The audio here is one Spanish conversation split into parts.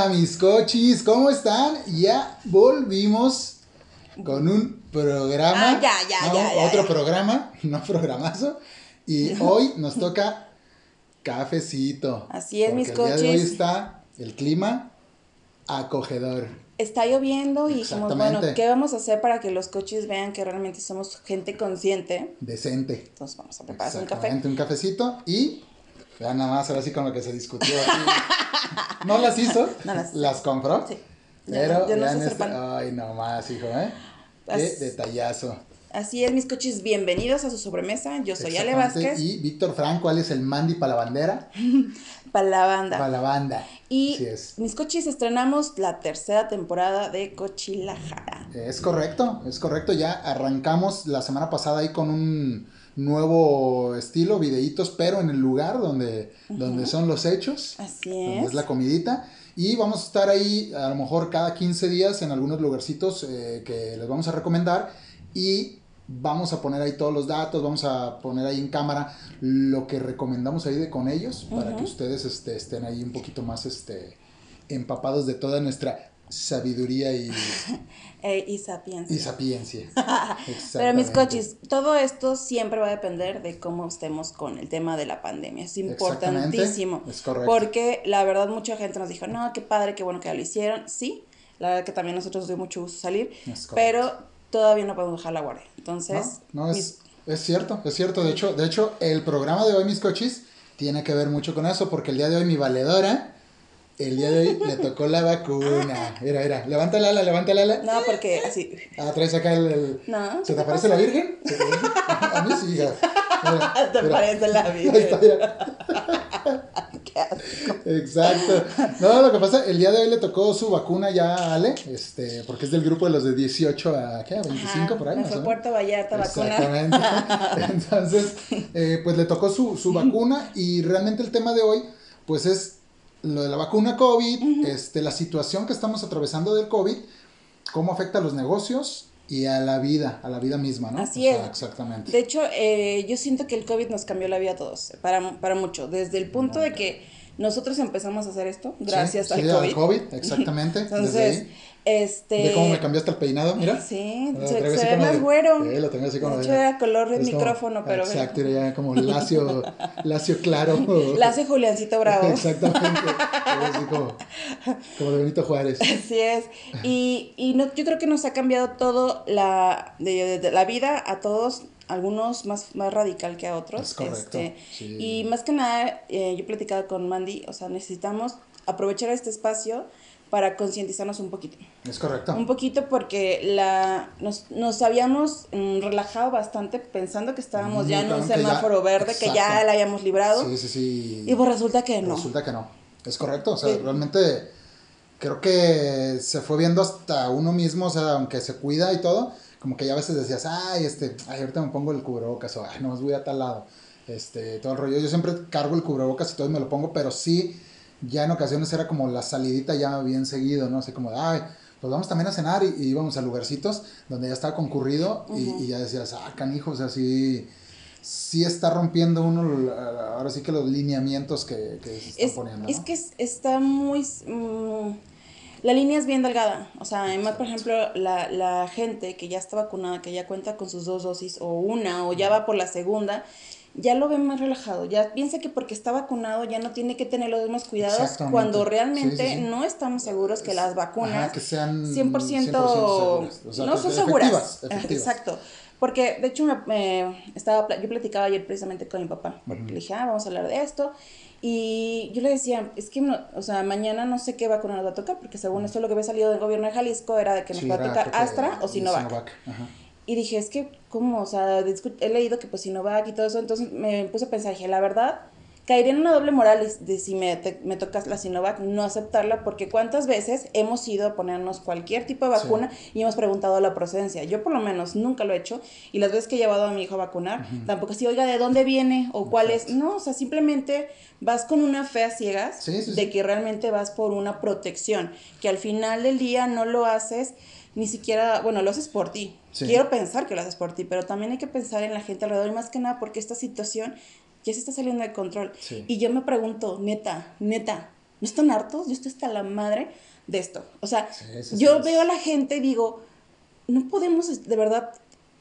¡Ea, mis cochis! ¿Cómo están? Ya volvimos con un programa. Ah, ya, ya, No, ya, ya, Otro ya. programa, no programazo. Y hoy nos toca cafecito. Así es, mis de hoy está el clima acogedor. está lloviendo y dijimos, bueno. ¿qué vamos a hacer para que los coches vean que realmente somos gente consciente? Decente. Entonces vamos a prepararse un café. Un cafecito y vean nada más ahora sí con lo que se discutió aquí. no las hizo, No las- compró. Sí. Pero Yo vean este, ay no más, hijo, ¿eh? Qué As- detallazo. Así es, mis coches, bienvenidos a su sobremesa. Yo soy Ale Vázquez, Y Víctor Franco, él es el Mandy para la bandera, para la banda. para la banda. Y Así es. mis coches estrenamos la tercera temporada de Cochilajara. Es correcto, es correcto. Ya arrancamos la semana pasada ahí con un nuevo estilo, videitos, pero en el lugar donde, donde son los hechos. Así donde es. es la comidita. Y vamos a estar ahí a lo mejor cada 15 días en algunos lugarcitos eh, que les vamos a recomendar. Y vamos a poner ahí todos los datos, vamos a poner ahí en cámara lo que recomendamos ahí de con ellos para que ustedes este, estén ahí un poquito más este, empapados de toda nuestra sabiduría y, Eh, y sapiencia. y sapiencia. Pero mis coches, todo esto siempre va a depender de cómo estemos con el tema de la pandemia. Es importantísimo. Es correcto. Porque la verdad mucha gente nos dijo, no, qué padre, qué bueno que ya lo hicieron. Sí, la verdad que también a nosotros nos dio mucho gusto salir. Pero todavía no podemos dejar la guardia. Entonces, No, no, mis- es, es cierto, es cierto. De hecho, de hecho, el programa de hoy, mis cochis, tiene que ver mucho con eso, porque el día de hoy mi valedora, el día de hoy le tocó la vacuna. Mira, mira, levanta el ala, levanta el ala. no, porque así. Ah, traes acá el... el- No, ¿Se ¿qué te aparece la Virgen? A mí sí, hija. Mira, Te mira. parece la Ahí está, vida. mira. Qué asco. Exacto. No, lo que pasa, el día de hoy le tocó su vacuna ya a Ale, este, porque es del grupo de los de 18 a, ¿qué? A 25 Ajá, por ahí. me fue. Puerto Vallarta vacuna. Exactamente. Entonces, eh, pues le tocó su, su vacuna y realmente el tema de hoy, pues es lo de la vacuna COVID, este, la situación que estamos atravesando del COVID, cómo afecta a los negocios y a la vida, a la vida misma, ¿no? Así O sea, es. Exactamente. De hecho, eh, yo siento que el COVID nos cambió la vida a todos, para, para mucho. Desde el punto de que nosotros empezamos a hacer esto, gracias Sí, al, sí, COVID. exactamente. desde Entonces, ahí. este... Ve cómo me cambiaste el peinado, mira. Sí, Lo se, ve más de- güero. Sí, lo tengo así como de de- hecho, era color de como- micrófono, pero... Exacto, era ya como lacio, lacio claro. La hace Juliancito Bravo. Exactamente. Así como, como de Benito Juárez. Así es. Y, y no, yo creo que nos ha cambiado todo la, de, de la vida a todos, algunos más, más radical que a otros. Es correcto, Este, sí. Y más que nada, eh, yo he platicado con Mandy, o sea, necesitamos aprovechar este espacio para concientizarnos un poquito. Es correcto. Un poquito porque la, nos, nos habíamos mm, relajado bastante pensando que estábamos ya en un ya- semáforo verde, que ya la habíamos librado. Sí, sí, sí. Y pues resulta que no. Resulta que no. Es correcto. O sea, Sí. realmente creo que se fue viendo hasta uno mismo, o sea, aunque se cuida y todo, como que ya a veces decías, ay, este, ay, ahorita me pongo el cubrebocas, o ay, no, voy a tal lado. Este, todo el rollo. Yo siempre cargo el cubrebocas y todo y me lo pongo, pero sí, ya en ocasiones era como la salidita ya bien seguido, ¿no? Así como, de, ay, pues vamos también a cenar y, y íbamos a lugarcitos donde ya estaba concurrido y, y ya decías, ah, canijo, o sea, sí, sí está rompiendo uno, ahora sí que los lineamientos que, que se están es, poniendo. es que es- está muy... mm, la línea es bien delgada. O sea, además, por ejemplo, la, la gente que ya está vacunada, que ya cuenta con sus dos dosis, o una, o ya va por la segunda, ya lo ven más relajado. Ya piensa que porque está vacunado ya no tiene que tener los mismos cuidados, cuando realmente Sí, sí, sí. no estamos seguros que las vacunas Ajá, que sean 100%, 100% seguras. O sea, no son seguras. efectivas. Exacto. Porque, de hecho, me, me estaba, yo platicaba ayer precisamente con mi papá, porque le dije, ah, vamos a hablar de esto. Y yo le decía, es que, no, o sea, mañana no sé qué vacuna nos va a tocar, porque según esto lo que había salido del gobierno de Jalisco era de que nos Sí, va a tocar Astra o Sinovac. Ajá. Y dije, es que, ¿cómo? O sea, he leído que pues Sinovac y todo eso, entonces me puse a pensar, dije, la verdad, caería en una doble moral de si me, te, me tocas la Sinovac, no aceptarla, porque cuántas veces hemos ido a ponernos cualquier tipo de vacuna y hemos preguntado la procedencia. Yo por lo menos nunca lo he hecho y las veces que he llevado a mi hijo a vacunar, tampoco si oiga, ¿de dónde viene o cuál es? No, o sea, simplemente vas con una fe a ciegas de que realmente vas por una protección, que al final del día no lo haces ni siquiera, bueno, lo haces por ti. Quiero pensar que lo haces por ti, pero también hay que pensar en la gente alrededor y más que nada porque esta situación ya se está saliendo de control. Y yo me pregunto, neta, neta, ¿no están hartos? Yo estoy hasta la madre de esto. O sea, yo veo a la gente y digo, no podemos de verdad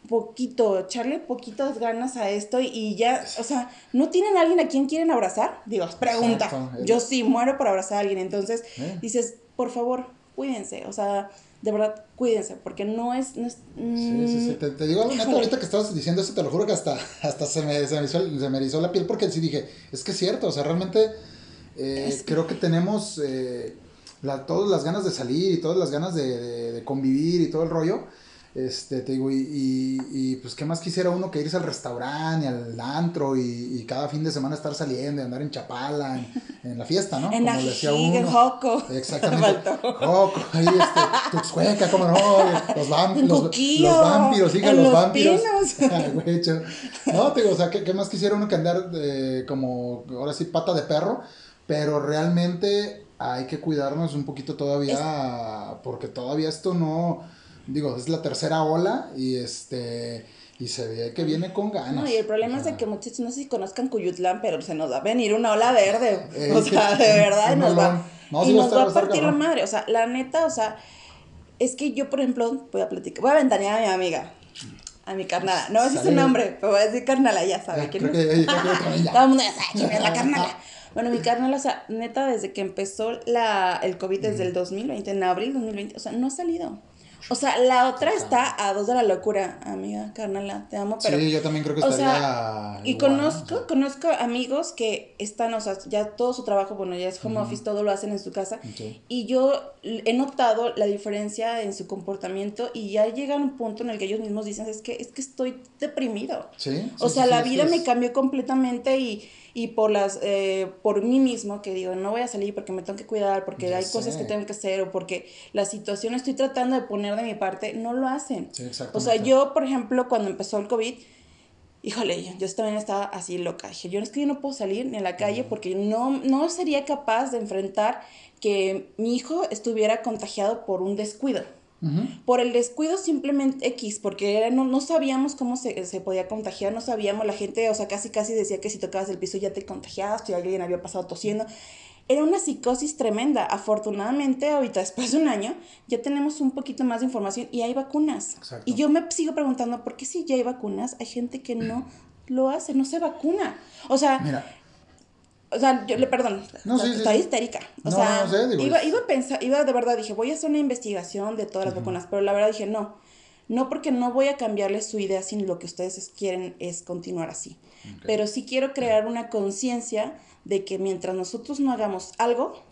poquito, echarle poquitas ganas a esto y, ya, o sea, ¿no tienen a alguien a quien quieren abrazar? Digo, pregunta. Yo sí muero por abrazar a alguien. Entonces, eh. dices, por favor, cuídense. O sea, de verdad, cuídense, porque no es... No es sí, sí, sí. Te, digo algo, neta, ahorita que estabas diciendo eso, te lo juro que hasta, hasta se, me, se, me hizo, se me erizó la piel, porque sí dije, es que es cierto, o sea, realmente eh, creo que tenemos eh, la, todas las ganas de salir y todas las ganas de, de convivir y todo el rollo, este, te digo, y, y, pues, ¿qué más quisiera uno que irse al restaurante, al antro y, cada fin de semana estar saliendo y andar en Chapala, en, la fiesta, ¿no? En Como decía uno. Joco. Exactamente. Joco, ahí este, Tuxhueca, ¿cómo no? Los, vampiros, los, los, vampiros, hija, los, vampiros. no, te digo, o sea, ¿qué, ¿qué, más quisiera uno que andar de, como, ahora sí, pata de perro? Pero realmente hay que cuidarnos un poquito todavía, porque todavía esto no digo, es la tercera ola y este y se ve que viene con ganas. No, y el problema es de que muchachos, no sé si conozcan Cuyutlán, pero se nos va a venir una ola verde. Eh, o sea, de verdad, y nos va, y nos va a partir la madre. O sea, la neta, o sea, es que yo, por ejemplo, voy a platicar, voy a ventanear a mi amiga. A mi carnala. No a decir su nombre, pero voy a decir carnala, ya sabe quién es. Todo el mundo ya sabe quién es la carnala. Bueno, mi carnal, o sea, neta, desde que empezó la, el COVID desde el 2020, en abril 2020, o sea, no ha salido. O sea, la otra está a dos de la locura, amiga, carnala, te amo, pero... Sí, yo también creo que estaría... y conozco, conozco amigos que están, o sea, ya todo su trabajo, bueno, ya es home office, todo lo hacen en su casa, y yo he notado la diferencia en su comportamiento y ya llega un punto en el que ellos mismos dicen, es que, es que estoy deprimido. Sí. o sea, la vida me cambió completamente y y por las eh, por mí mismo que digo no voy a salir porque me tengo que cuidar porque hay cosas que tengo que hacer o porque la situación estoy tratando de poner de mi parte no lo hacen. O sea yo por ejemplo cuando empezó el covid híjole yo, yo también estaba así loca. Dije yo es que yo no puedo salir ni a la calle porque no no sería capaz de enfrentar que mi hijo estuviera contagiado por un descuido por el descuido simplemente X, porque no, no sabíamos cómo se, se, podía contagiar, no sabíamos, la gente, o sea, casi casi decía que si tocabas el piso ya te contagiabas, que alguien había pasado tosiendo. Era una psicosis tremenda. Afortunadamente, ahorita después de un año, ya tenemos un poquito más de información y hay vacunas. Y yo me sigo preguntando, ¿por qué si ya hay vacunas, hay gente que no lo hace, no se vacuna? O sea, Mira o sea, yo le perdón, no, sí, está histérica. O sea, iba, iba a pensar, iba de verdad, dije, voy a hacer una investigación de todas las vacunas, pero la verdad dije, no, no porque no voy a cambiarle su idea, sino lo que ustedes quieren es continuar así. Pero sí quiero crear una conciencia de que mientras nosotros no hagamos algo,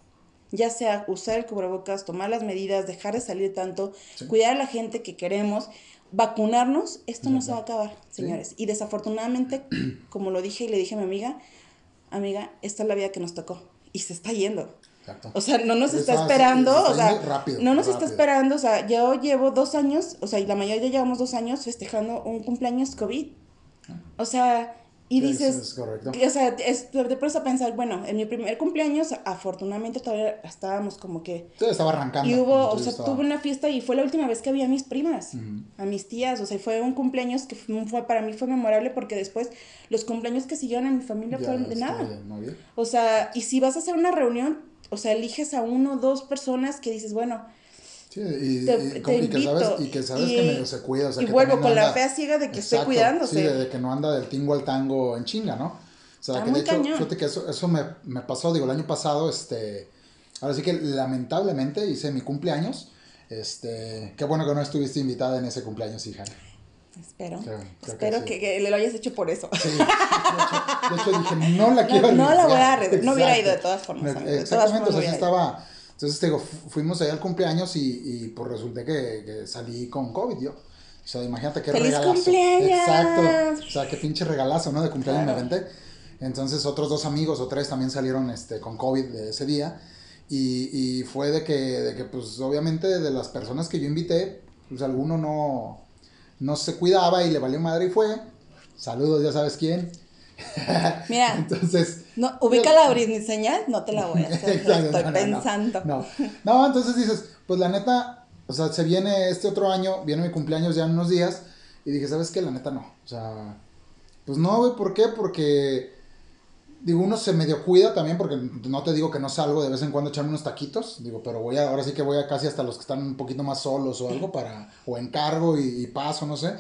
ya sea usar el cubrebocas, tomar las medidas, dejar de salir tanto, cuidar a la gente que queremos, vacunarnos, esto no se va a acabar, señores. Y desafortunadamente, como lo dije y le dije a mi amiga, amiga, esta es la vida que nos tocó y se está yendo. Exacto. O sea, no nos está esperando, o sea, no nos está esperando, o sea, yo llevo dos años, o sea, y la mayoría ya llevamos dos años festejando un cumpleaños COVID. O sea, y dices, es correcto. o sea, es, te pones a pensar, bueno, en mi primer cumpleaños, afortunadamente todavía estábamos como que... Todo estaba arrancando. Y hubo, o sea, tuve una fiesta y fue la última vez que vi a mis primas, a mis tías, o sea, fue un cumpleaños que fue, para mí fue memorable porque después los cumpleaños que siguieron en mi familia fueron de nada. O sea, y si vas a hacer una reunión, o sea, eliges a uno o dos personas que dices, bueno, y, que sabes, y que sabes que medio se cuida. O sea, y vuelvo con la fea ciega de que estoy cuidándose. Sí, de, que no anda del tingo al tango en chinga, ¿no? O sea, que de hecho, fíjate que eso, eso me, me, pasó, digo, el año pasado, este, ahora sí que lamentablemente hice mi cumpleaños, este, qué bueno que no estuviste invitada en ese cumpleaños, hija. Espero. espero que, que, lo hayas hecho por eso. Sí, de hecho, dije, no la quiero No, no la voy a... No hubiera ido de todas formas. Exactamente, o sea, sí estaba entonces, te digo, fuimos allá al cumpleaños y, y pues resulté que, que, salí con COVID yo. O sea, imagínate qué ¡Feliz regalazo. cumpleaños! Exacto. O sea, qué pinche regalazo, ¿no? De cumpleaños me aventé. Entonces otros dos amigos o tres también salieron este, con COVID de ese día. Y, y fue de que, de que, pues obviamente de las personas que yo invité, pues alguno no, no se cuidaba y le valió madre y fue. Saludos, ya sabes quién. Mira, entonces. No, ubica la Britney señal, no te la voy a hacer. estoy pensando. No, no, entonces dices, pues la neta, o sea, se viene este otro año, viene mi cumpleaños ya en unos días. Y dije, ¿sabes qué? La neta no. O sea, pues no, güey, ¿por qué? Porque digo, uno se medio cuida también, porque no te digo que no salgo de vez en cuando a echarme unos taquitos, digo, pero voy a, ahora sí que voy a casi hasta los que están un poquito más solos o algo para, o encargo y, y paso, no sé.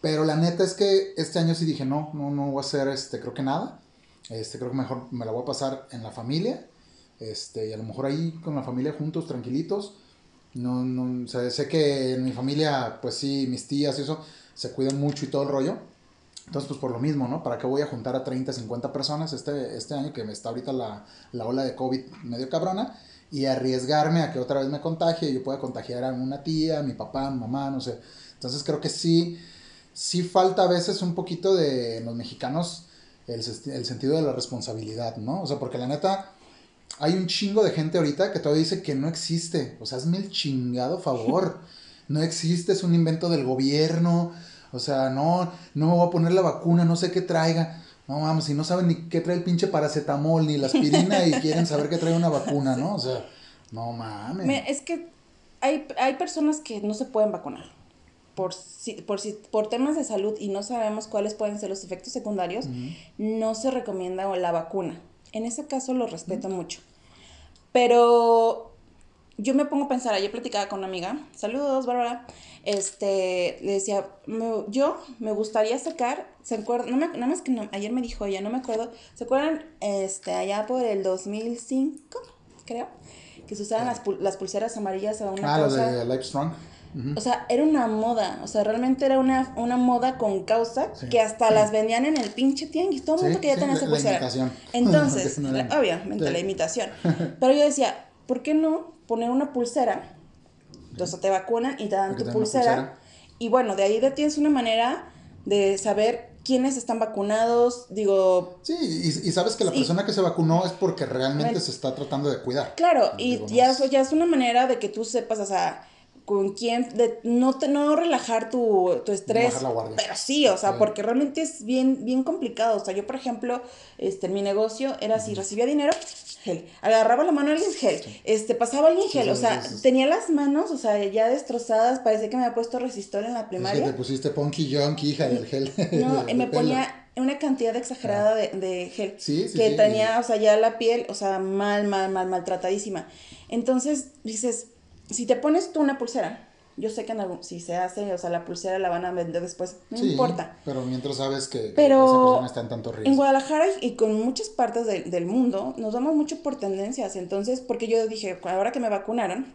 Pero la neta es que este año sí dije, no, no, no voy a hacer, este, creo que nada. Este, creo que mejor me la voy a pasar en la familia. Este, y a lo mejor ahí con la familia juntos, tranquilitos. No, no, sé que en mi familia, pues sí, mis tías y eso, se cuidan mucho y todo el rollo. Entonces, pues por lo mismo, ¿no? ¿Para qué voy a juntar a 30, 50 personas este, este año que me está ahorita la, la ola de COVID medio cabrona? Y arriesgarme a que otra vez me contagie y yo pueda contagiar a una tía, a mi papá, a mi mamá, no sé. Entonces creo que sí sí falta a veces un poquito de los mexicanos el, el, sentido de la responsabilidad, ¿no? O sea, porque la neta, hay un chingo de gente ahorita que todavía dice que no existe. O sea, hazme el chingado favor. No existe, es un invento del gobierno. O sea, no, no me voy a poner la vacuna, no sé qué traiga. No vamos, si no saben ni qué trae el pinche paracetamol ni la aspirina y quieren saber qué trae una vacuna, ¿no? O sea, no mames. es que hay, hay personas que no se pueden vacunar por, si, por, si, por temas de salud y no sabemos cuáles pueden ser los efectos secundarios, no se recomienda la vacuna. En ese caso lo respeto mucho. Pero yo me pongo a pensar, ayer platicaba con una amiga, saludos Bárbara, este, le decía, yo me gustaría sacar, ¿se acuerdan? No me, nada más que ayer me dijo ella, no me acuerdo, ¿se acuerdan? Este, allá por el 2005, creo, que se usaban las, las, pulseras amarillas a una ah, cosa. de O sea, era una moda, o sea, realmente era una, una moda con causa que hasta las vendían en el pinche tianguis, todo el mundo que ya tenía esa pulsera. Entonces, obviamente, la imitación. Pero yo decía, ¿por qué no poner una pulsera? Entonces te vacunan y te dan tu pulsera, Y bueno, de ahí tienes una manera de saber quiénes están vacunados, digo... Sí, y, sabes que la persona que se vacunó es porque realmente se está tratando de cuidar. Claro, y ya, ya es una manera de que tú sepas, o sea con quién, de no, te, no relajar tu, tu estrés, pero sí, o sea, porque realmente es bien, bien complicado, o sea, yo por ejemplo, este, mi negocio era si recibía dinero, gel, agarraba la mano a alguien, gel, este, pasaba alguien, gel, o sea, tenía las manos, o sea, ya destrozadas, parecía que me había puesto resistor en la primaria. Es que te pusiste Punky Junkie, hija del gel. No, y me ponía una cantidad exagerada de, de gel, sí, sí, que tenía, o sea, ya la piel, o sea, mal, mal, mal, maltratadísima. Entonces, dices, si te pones tú una pulsera, yo sé que en algún, si se hace, o sea, la pulsera la van a vender después, no importa. Pero mientras sabes que, esa persona está en tanto riesgo. En Guadalajara y con muchas partes del mundo nos vamos mucho por tendencias. Entonces, porque yo dije, ahora que me vacunaron,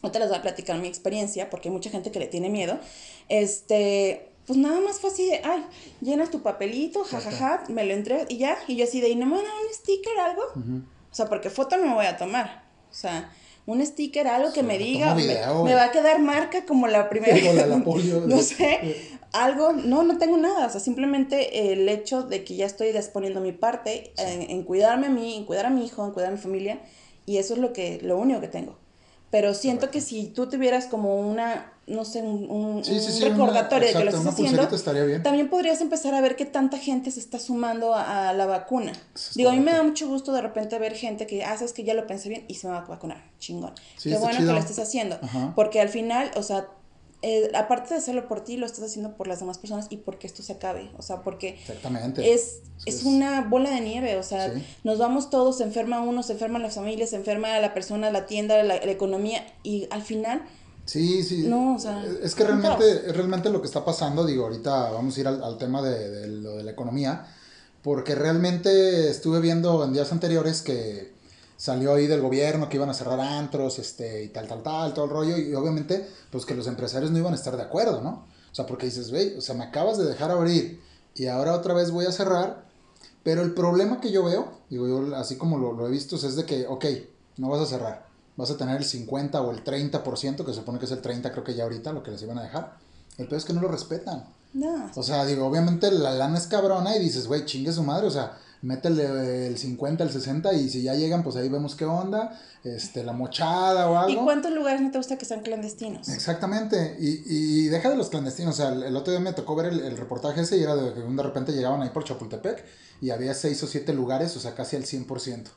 ahorita les voy a platicar mi experiencia, porque hay mucha gente que le tiene miedo. Este, pues nada más fue así de, ay, llenas tu papelito, jajaja, me lo entregas y ya. Y yo así de, ¿y no me van a dar un sticker algo? O sea, porque foto no me voy a tomar. O sea, un sticker, algo que me diga, me, va a quedar marca como la primera. no sé, algo, no, no tengo nada, o sea, simplemente el hecho de que ya estoy disponiendo mi parte en, cuidarme a mí, en cuidar a mi hijo, en cuidar a mi familia, y eso es lo que, lo único que tengo. Pero siento que si tú tuvieras como una, no sé, un, recordatorio de que lo estás haciendo, también podrías empezar a ver que tanta gente se está sumando a, la vacuna. Digo, a mí me da mucho gusto de repente ver gente que, ah, sabes que ya lo pensé bien y se me va a vacunar. Chingón. Qué bueno que lo estés haciendo. Porque al final, o sea, eh, aparte de hacerlo por ti, lo estás haciendo por las demás personas y porque esto se acabe. O sea, porque Es, es, una bola de nieve. O sea, nos vamos todos, se enferma uno, se enferman las familias, se enferma la persona, la tienda, la, economía y al final... Sí, sí. No, o sea, es que realmente, realmente lo que está pasando, digo, ahorita vamos a ir al, tema de, de, lo de la economía, porque realmente estuve viendo en días anteriores que salió ahí del gobierno que iban a cerrar antros, este, y tal, tal, tal, todo el rollo, y obviamente, pues que los empresarios no iban a estar de acuerdo, ¿no? O sea, porque dices, güey, o sea, me acabas de dejar abrir y ahora otra vez voy a cerrar, pero el problema que yo veo, digo yo, así como lo, lo he visto, es de que, ok, no vas a cerrar, vas a tener el 50 o el 30%, que se supone que es el 30, creo que ya ahorita, lo que les iban a dejar. El peor es que no lo respetan. No. O sea, digo, obviamente la lana es cabrona y dices, güey, chingue su madre, o sea, métele el 50, el 60 y si ya llegan, pues ahí vemos qué onda, este, la mochada o algo. ¿Y cuántos lugares no te gusta que sean clandestinos? Exactamente, y, y deja de los clandestinos, o sea, el, otro día me tocó ver el, reportaje ese y era de que de repente llegaban ahí por Chapultepec y había seis o siete lugares, o sea, casi al 100%.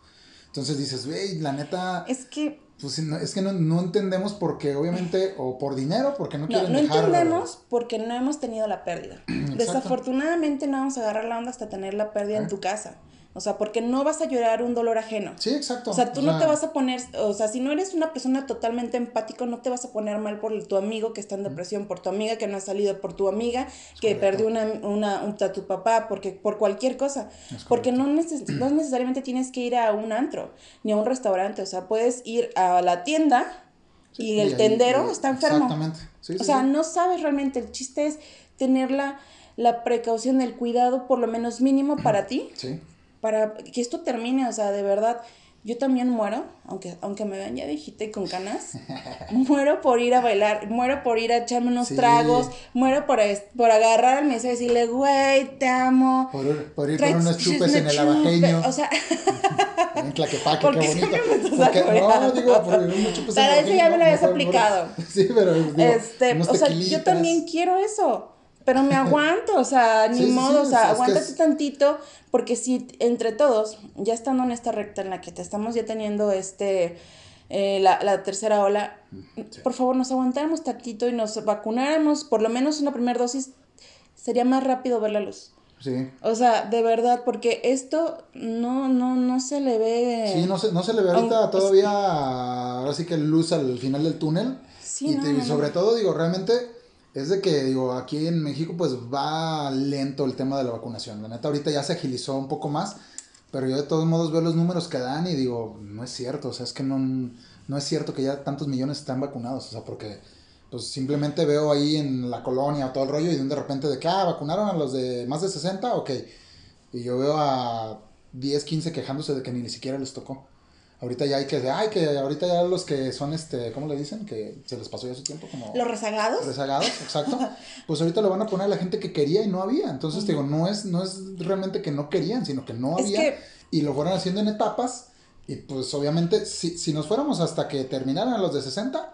Entonces dices, güey, la neta... Es que pues es que no, no, entendemos porque obviamente, o por dinero, porque no quieren no, no entendemos porque no hemos tenido la pérdida. Desafortunadamente no vamos a agarrar la onda hasta tener la pérdida en tu casa. O sea, porque no vas a llorar un dolor ajeno. Sí, exacto. O sea, tú no te vas a poner, o sea, si no eres una persona totalmente empático, no te vas a poner mal por tu amigo que está en depresión, por tu amiga que no ha salido, por tu amiga que perdió una, una, un, a tu papá, porque por cualquier cosa. porque no, no necesariamente tienes que ir a un antro, ni a un restaurante. O sea, puedes ir a la tienda y el tendero está enfermo. Exactamente. o sea, no sabes realmente. El chiste es tener la, la precaución, el cuidado, por lo menos mínimo para ti. Sí para que esto termine, o sea, de verdad, yo también muero, aunque, aunque me vean ya viejita y con canas, muero por ir a bailar, muero por ir a echarme unos tragos, muero por, por agarrar al mesero y decirle, güey, te amo. Por, por ir con unos chupes en el abajeño. O sea... en Tlaquepaque, qué bonito. Porque, no, digo, por unos chupes Para eso ya me lo habías aplicado. sí, pero digo, este, o sea, yo también quiero eso pero me aguanto, o sea, ni modo, o sea, aguántate tantito, porque si entre todos, ya estando en esta recta en la que te estamos ya teniendo este, eh, la, la, tercera ola, por favor nos aguantáramos tantito y nos vacunáramos, por lo menos una primera dosis, sería más rápido ver la luz. Sí. O sea, de verdad, porque esto no, no, no se le ve. Sí, no se, no se le ve ahorita todavía, ahora sí que luz al final del túnel. Sí, y, y sobre todo, digo, realmente es de que, digo, aquí en México pues va lento el tema de la vacunación. La neta ahorita ya se agilizó un poco más, pero yo de todos modos veo los números que dan y digo, no es cierto, o sea, es que no, no es cierto que ya tantos millones están vacunados, o sea, porque pues simplemente veo ahí en la colonia todo el rollo y de repente de que, ah, vacunaron a los de más de 60, ok. Y yo veo a 10, 15 quejándose de que ni siquiera les tocó. Ahorita ya hay que, ay, que ahorita ya los que son, este, ¿cómo le dicen? Que se les pasó ya su tiempo, como... Los rezagados. Rezagados, exacto. pues ahorita lo van a poner a la gente que quería y no había. Entonces, digo, no es, no es realmente que no querían, sino que no había. Y lo fueron haciendo en etapas. Y pues obviamente, si, si nos fuéramos hasta que terminaran los de 60,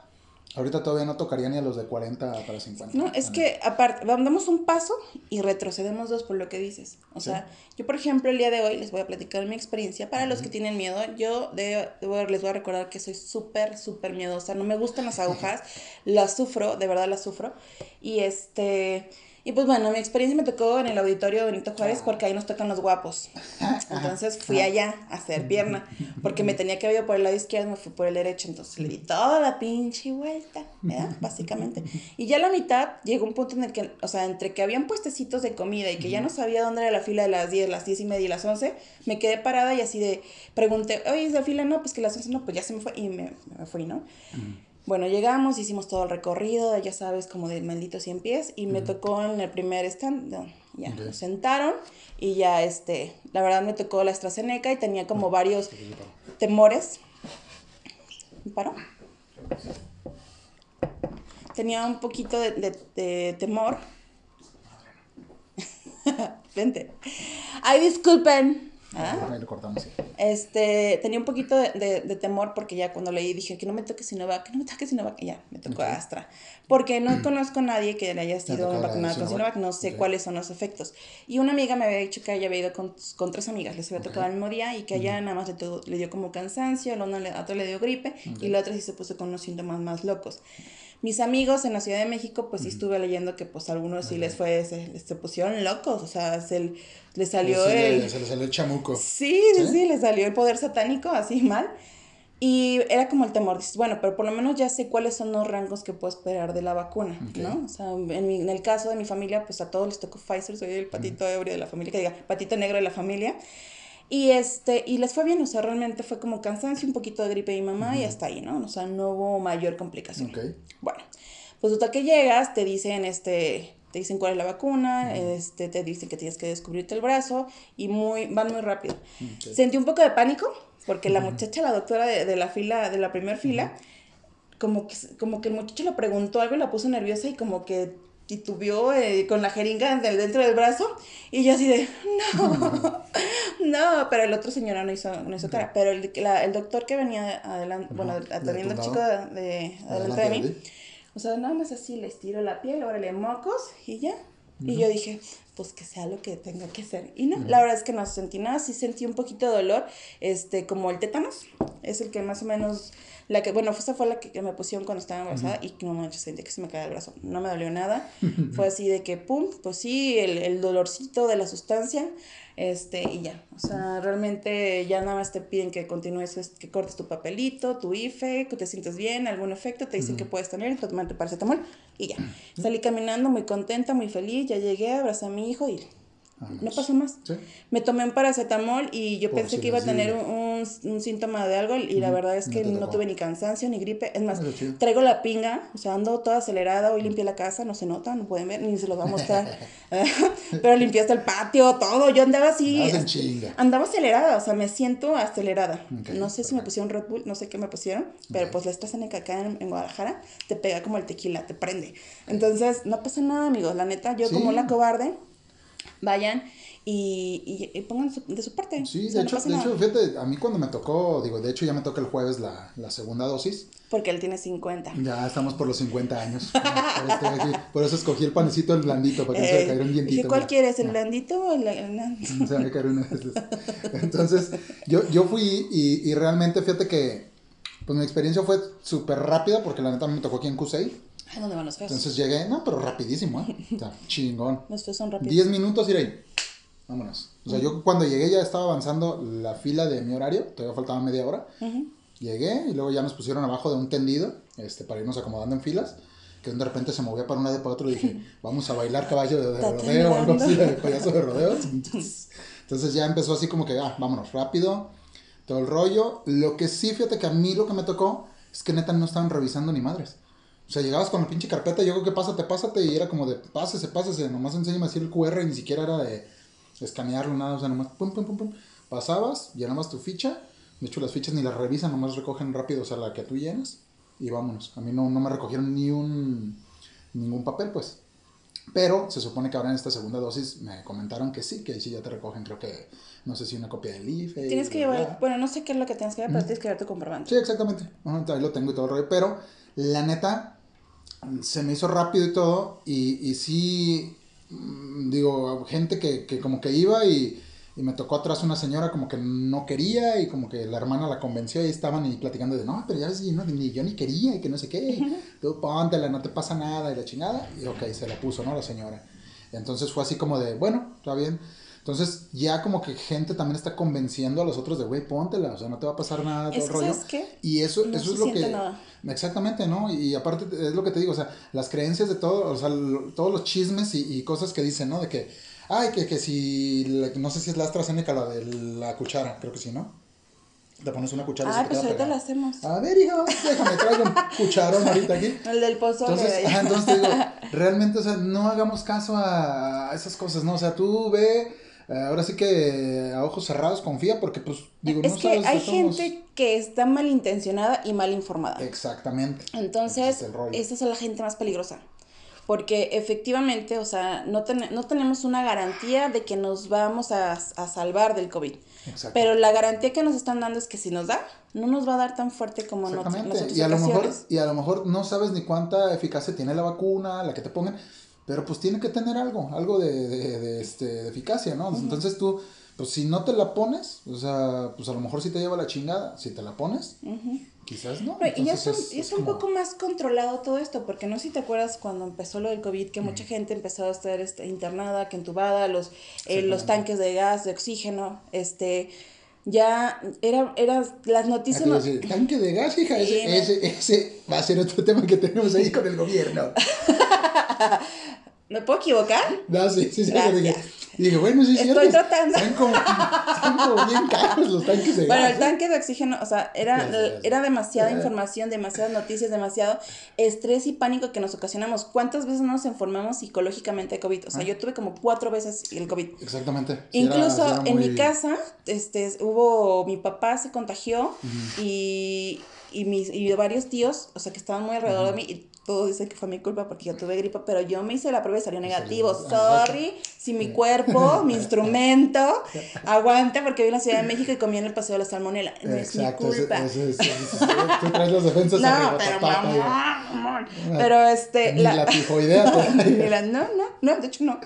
Ahorita todavía no tocaría ni a los de 40 para 50. No, es que aparte, damos un paso y retrocedemos dos por lo que dices. O sea, yo por ejemplo el día de hoy les voy a platicar mi experiencia. Para los que tienen miedo, yo de, les voy a recordar que soy súper, súper miedosa. No me gustan las agujas, las sufro, de verdad las sufro. Y este... Y pues bueno, mi experiencia me tocó en el auditorio Benito Juárez porque ahí nos tocan los guapos. Entonces fui allá a hacer pierna porque me tenía que haber ido por el lado izquierdo, me fui por el derecho, entonces le di toda la pinche vuelta, ¿verdad? Básicamente. Y ya a la mitad llegó un punto en el que, o sea, entre que habían puestecitos de comida y que ya no sabía dónde era la fila de las 10, las 10 y media y las 11, me quedé parada y así de, pregunté, oye, ¿es la fila? No, pues que las 11 no, pues ya se me fue y me, me fui, ¿no? Bueno, llegamos, hicimos todo el recorrido, ya sabes, como de malditos 100 pies, y me tocó en el primer stand, ya, nos sentaron, y ya, este, la verdad me tocó la AstraZeneca y tenía como varios temores. ¿Me? Tenía un poquito de, de temor. Vente. Ay, disculpen. ¿Ah? lo cortamos. Este, tenía un poquito de, de, temor porque ya cuando leí dije que no me toque Sinovac, que no me toque Sinovac, y ya, me tocó Astra. Porque no conozco a nadie que le haya sido vacunado con Sinovac, no sé cuáles son los efectos. Y una amiga me había dicho que ella había ido con, con tres amigas, les había tocado el mismo día y que ella nada más le, le, dio como cansancio, a la otra le dio gripe y la otra sí se puso con unos síntomas más locos. Mis amigos en la Ciudad de México, pues sí estuve leyendo que pues algunos sí les fue, se, se pusieron locos, o sea, se le salió el... se le salió el chamuco. Sí, sí, sí, le salió el poder satánico, así mal. Y era como el temor, dices, bueno, pero por lo menos ya sé cuáles son los rangos que puedo esperar de la vacuna, ¿no? O sea, en, mi, en, el caso de mi familia, pues a todos les tocó Pfizer, soy el patito ebrio de la familia, que diga, patito negro de la familia. Y, este, y les fue bien, o sea, realmente fue como cansancio, un poquito de gripe de mi mamá y hasta ahí, ¿no? O sea, no hubo mayor complicación. Bueno, pues hasta que llegas, te dicen, este, te dicen cuál es la vacuna, este, te dicen que tienes que descubrirte el brazo y muy, van muy rápido. Sentí un poco de pánico porque la muchacha, la doctora de, de la fila, de la primera fila, como que, como que el muchacho le preguntó algo y la puso nerviosa y como que titubeó eh, con la jeringa dentro del brazo y yo así de, no, no, pero el otro señor no hizo, no hizo cara. Pero el, la- el doctor que venía adelante, bueno, atendiendo al chico de, de- adelante de mí. O sea, nada más así le estiro la piel, órale, mocos y ya. Y yo dije, pues que sea lo que tenga que ser. Y no, la verdad es que no sentí nada, sí sentí un poquito de dolor, este, como el tétanos, es el que más o menos, la que, bueno, esa fue la que, que me pusieron cuando estaba embarazada y no manches, sentí que se me caía el brazo, no me dolió nada, fue así de que, pum, pues sí, el, el dolorcito de la sustancia, este, y ya, o sea, realmente ya nada más te piden que continúes, es- que cortes tu papelito, tu IFE, que te sientes bien, algún efecto, te dicen que puedes tener, tomarte paracetamol, y ya. Salí caminando muy contenta, muy feliz, ya llegué, abracé a mi hijo y no pasó más. Sí. Me tomé un paracetamol y yo Por pensé si que iba a tener un, un- síntoma de algo y la verdad es que no, tuve ni cansancio ni gripe. Es más, chido. traigo la pinga, o sea, ando toda acelerada. Hoy limpié la casa, no se nota, no pueden ver, ni se los va a mostrar. Pero limpié hasta el patio, todo. Yo andaba así. Andaba acelerada, o sea, me siento acelerada. No sé si me pusieron Red Bull, no sé qué me pusieron, pero pues la AstraZeneca acá en, en Guadalajara te pega como el tequila, te prende. Entonces, no pasa nada, amigos. La neta, yo Sí. como la cobarde, vayan y, y, y pongan su- de su parte. Sí, O de no hecho, de hecho, fíjate, a mí cuando me tocó, digo, de hecho ya me toca el jueves la, la segunda dosis. Porque él tiene 50. Ya estamos por los 50 años. Por, aquí. Por eso escogí el panecito, el blandito, para que no se Eh, me caiga un dientito. dije, ¿cuál mira. quieres? ¿El blandito o el, el- Se me esos. Entonces, yo, yo fui y, y realmente fíjate que pues mi experiencia fue súper rápida porque la neta me tocó aquí en Cusey. Ay, ¿dónde van los feos? Entonces llegué, no, pero rapidísimo, ¿eh? O sea, chingón. los feos son rápidos. 10 minutos y ahí. Vámonos. O sea, yo cuando llegué ya estaba avanzando la fila de mi horario, todavía faltaba media hora. Llegué y luego ya nos pusieron abajo de un tendido este, para irnos acomodando en filas. Que de repente se movía para un lado y para otro y dije, vamos a bailar caballo de, rodeo o algo así, de payaso de rodeo. Entonces ya empezó así como que, ah, vámonos rápido, todo el rollo. Lo que sí, fíjate que a mí lo que me tocó es que neta no estaban revisando ni madres. O sea, llegabas con la pinche carpeta yo creo que pásate, pásate, y era como de pásese, pásese, nomás enséñame así el QR y ni siquiera era de escanearlo, nada, o sea, nomás pum, pum, pum, pum. Pasabas, llenabas tu ficha. De hecho, las fichas ni las revisan, nomás recogen rápido, o sea, la que tú llenas y vámonos. A mí no, no me recogieron ni un ningún papel, pues. Pero se supone que ahora en esta segunda dosis me comentaron que sí, que ahí sí ya te recogen, creo que, no sé si una copia del IFE. Tienes que llevar, bla. bueno, no sé qué es lo que tienes que llevar, pero tienes que llevar tu comprobante. Sí, exactamente. Ajá, ahí lo tengo y todo el rollo. Pero la neta, se me hizo rápido y todo. Y, y sí, mm, digo, gente que, que como que iba y, y me tocó atrás una señora como que no quería y como que la hermana la convenció y estaban y platicando de, no, pero ya ves, no, ni yo ni quería y que no sé qué. Y tú póntela, no te pasa nada y la chingada. Y ok, se la puso, ¿no? La señora. Entonces fue así como de, bueno, está bien. Entonces ya como que gente también está convenciendo a los otros de, güey, póntela, o sea, no te va a pasar nada, todo Es el rollo. ¿sabes qué? Y eso, No eso se es lo que... nada. Exactamente, ¿no? Y aparte es lo que te digo, o sea, las creencias de todo, o sea, lo- todos los chismes y, y cosas que dicen, ¿no? De que, ay, que, que si, no sé si es la AstraZeneca, la de la cuchara, creo que sí, ¿no? Te pones una cuchara y Ay, se te pues ahorita la hacemos. A ver, hijo, déjame, traigo un cucharón ahorita aquí. El del pozole. Entonces, entonces te digo, realmente, o sea, no hagamos caso a, esas cosas, ¿no? O sea, tú ve, ahora sí que a ojos cerrados confía porque, pues, digo, es no que sabes hay todos modos- gente que está malintencionada y mal informada. Exactamente. Entonces, esa es la gente más peligrosa. Porque efectivamente, o sea, no, ten- no tenemos una garantía de que nos vamos a, a salvar del COVID. Exacto. Pero la garantía que nos están dando es que si nos da, no nos va a dar tan fuerte como en otras en Exactamente. otras Y a, lo mejor, y a lo mejor no sabes ni cuánta eficacia tiene la vacuna, la que te pongan, pero pues tiene que tener algo, algo de, de, de, este, de eficacia, ¿no? Entonces tú, pues si no te la pones, o sea, pues a lo mejor sí te lleva la chingada. Si te la pones, quizás no. Pero y ya, es- es un como- poco más controlado todo esto, porque no sé si te acuerdas cuando empezó lo del COVID, que mucha gente empezó a estar este, internada, que entubada, los, eh, los tanques de gas, de oxígeno, este, ya era, era las Ah, noticias... no- tanque de gas, hija, ese, ese, ese va a ser otro tema que tenemos ahí con el gobierno. ¿Me puedo equivocar? No, sí, sí, sí. Dije, dije, bueno, sí, es Estoy cierto. tratando. Están como, están como bien caros los tanques de Bueno, gas. el ¿eh? tanque de oxígeno, o sea, era, era demasiada información, demasiadas noticias, demasiado estrés y pánico que nos ocasionamos. ¿Cuántas veces no nos enfermamos psicológicamente de COVID? O sea, yo tuve como cuatro veces el COVID. Exactamente. Sí Incluso sí era en mi casa, este, hubo, mi papá se contagió y, y, mis, y varios tíos, o sea, que estaban muy alrededor de mí, y todos dicen que fue mi culpa porque yo tuve gripa, pero yo me hice la prueba y salió negativo. Sorry, si mi cuerpo, mi instrumento, aguanta porque viví en la Ciudad de México y comí en el Paseo de la Salmonela. No es mi culpa. tú traes las defensas No, pero mamá, Pero este... Ni la, la tifoidea. no, no, no, de hecho no.